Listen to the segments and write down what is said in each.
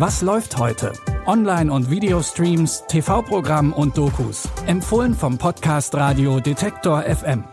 Was läuft heute? Online- und Videostreams, TV-Programm und Dokus. Empfohlen vom Podcast Radio Detektor FM.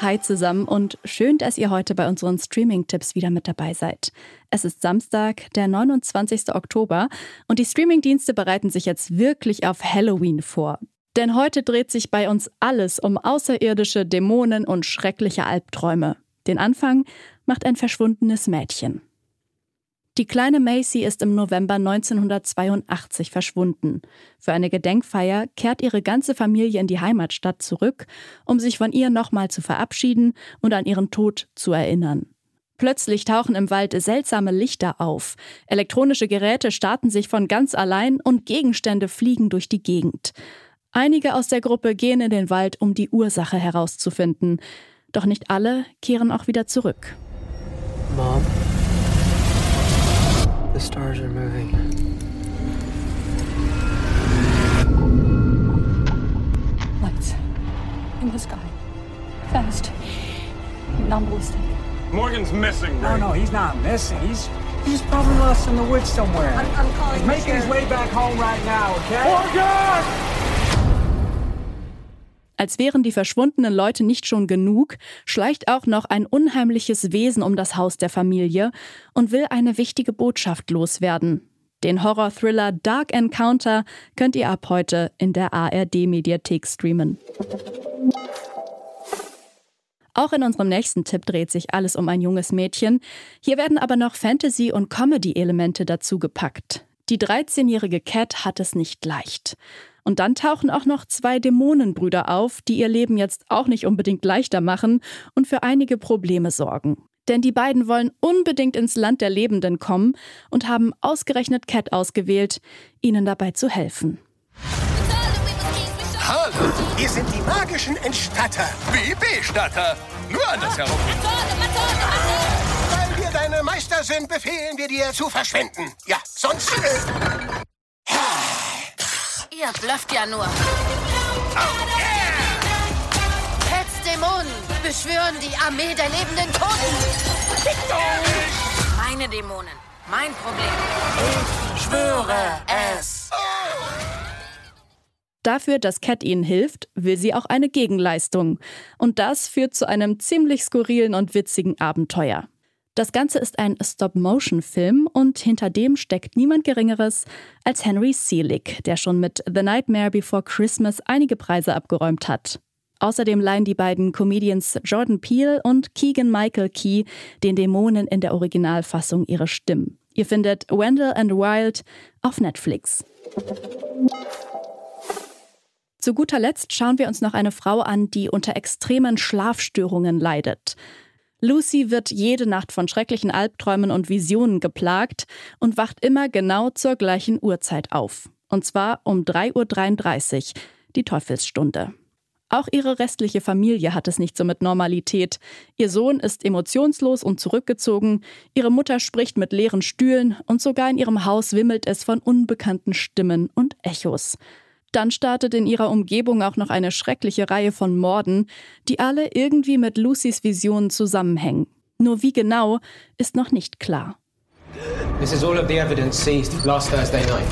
Hi zusammen und schön, dass ihr heute bei unseren Streaming-Tipps wieder mit dabei seid. Es ist Samstag, der 29. Oktober und die Streaming-Dienste bereiten sich jetzt wirklich auf Halloween vor. Denn heute dreht sich bei uns alles um außerirdische Dämonen und schreckliche Albträume. Den Anfang macht ein verschwundenes Mädchen. Die kleine Macy ist im November 1982 verschwunden. Für eine Gedenkfeier kehrt ihre ganze Familie in die Heimatstadt zurück, um sich von ihr nochmal zu verabschieden und an ihren Tod zu erinnern. Plötzlich tauchen im Wald seltsame Lichter auf. Elektronische Geräte starten sich von ganz allein und Gegenstände fliegen durch die Gegend. Einige aus der Gruppe gehen in den Wald, um die Ursache herauszufinden. Doch nicht alle kehren auch wieder zurück. Mom? The stars are moving. Lights in the sky. Fast. Non-ballistic. Morgan's missing. No, no, he's not missing. He's he's probably lost in the woods somewhere. I'm, I'm calling he's making his way back home right now, okay? Morgan! Als wären die verschwundenen Leute nicht schon genug, schleicht auch noch ein unheimliches Wesen um das Haus der Familie und will eine wichtige Botschaft loswerden. Den Horror-Thriller Dark Encounter könnt ihr ab heute in der ARD-Mediathek streamen. Auch in unserem nächsten Tipp dreht sich alles um ein junges Mädchen. Hier werden aber noch Fantasy- und Comedy-Elemente dazu gepackt. Die 13-jährige Cat hat es nicht leicht. Und dann tauchen auch noch zwei Dämonenbrüder auf, die ihr Leben jetzt auch nicht unbedingt leichter machen und für einige Probleme sorgen. Denn die beiden wollen unbedingt ins Land der Lebenden kommen und haben ausgerechnet Cat ausgewählt, ihnen dabei zu helfen. Hallo, wir sind die magischen Entstatter. Wie B-Statter. Nur andersherum. Weil wir deine Meister sind, befehlen wir dir zu verschwinden. Ja, sonst... Äh, Ihr blufft ja nur. oh yeah! Pets Dämonen beschwören die Armee der lebenden Toten. Meine Dämonen. Mein Problem. Ich schwöre es. Dafür, dass Cat ihnen hilft, will sie auch eine Gegenleistung. Und das führt zu einem ziemlich skurrilen und witzigen Abenteuer. Das Ganze ist ein Stop-Motion-Film und hinter dem steckt niemand Geringeres als Henry Selick, der schon mit The Nightmare Before Christmas einige Preise abgeräumt hat. Außerdem leihen die beiden Comedians Jordan Peele und Keegan Michael Key den Dämonen in der Originalfassung ihre Stimmen. Ihr findet Wendell and Wild auf Netflix. Zu guter Letzt schauen wir uns noch eine Frau an, die unter extremen Schlafstörungen leidet. Lucy wird jede Nacht von schrecklichen Albträumen und Visionen geplagt und wacht immer genau zur gleichen Uhrzeit auf. Und zwar um 3.33 Uhr, die Teufelsstunde. Auch ihre restliche Familie hat es nicht so mit Normalität. Ihr Sohn ist emotionslos und zurückgezogen, ihre Mutter spricht mit leeren Stühlen und sogar in ihrem Haus wimmelt es von unbekannten Stimmen und Echos. Dann startet in ihrer Umgebung auch noch eine schreckliche Reihe von Morden, die alle irgendwie mit Lucys Visionen zusammenhängen. Nur wie genau, ist noch nicht klar. This is all of the evidence seized last Thursday night.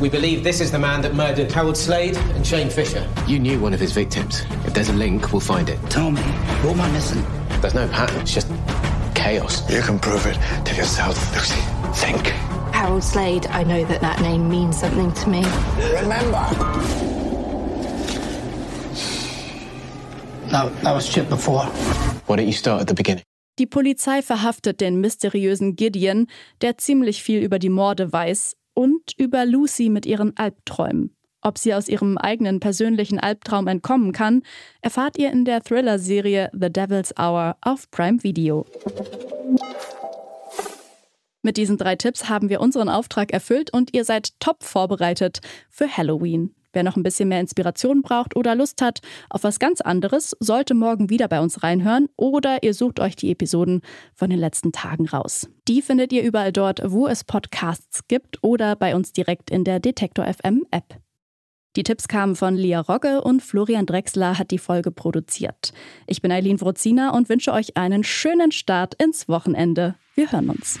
We believe this is the man that murdered Harold Slade and Shane Fisher. You knew one of his victims. If there's a link, we'll find it. Tell me, what am I missing? There's no pattern, it's just chaos. You can prove it to yourself, Lucy. Think. Harold Slade, I know that that name means something to me. Remember. No, that was Chip before. Why don't you start at the beginning? Die Polizei verhaftet den mysteriösen Gideon, der ziemlich viel über die Morde weiß und über Lucy mit ihren Albträumen. Ob sie aus ihrem eigenen persönlichen Albtraum entkommen kann, erfahrt ihr in der Thriller-Serie The Devil's Hour auf Prime Video. Mit diesen drei Tipps haben wir unseren Auftrag erfüllt und ihr seid top vorbereitet für Halloween. Wer noch ein bisschen mehr Inspiration braucht oder Lust hat auf was ganz anderes, sollte morgen wieder bei uns reinhören oder ihr sucht euch die Episoden von den letzten Tagen raus. Die findet ihr überall dort, wo es Podcasts gibt oder bei uns direkt in der Detektor FM App. Die Tipps kamen von Lia Rogge und Florian Drexler hat die Folge produziert. Ich bin Eileen Wrozina und wünsche euch einen schönen Start ins Wochenende. Wir hören uns.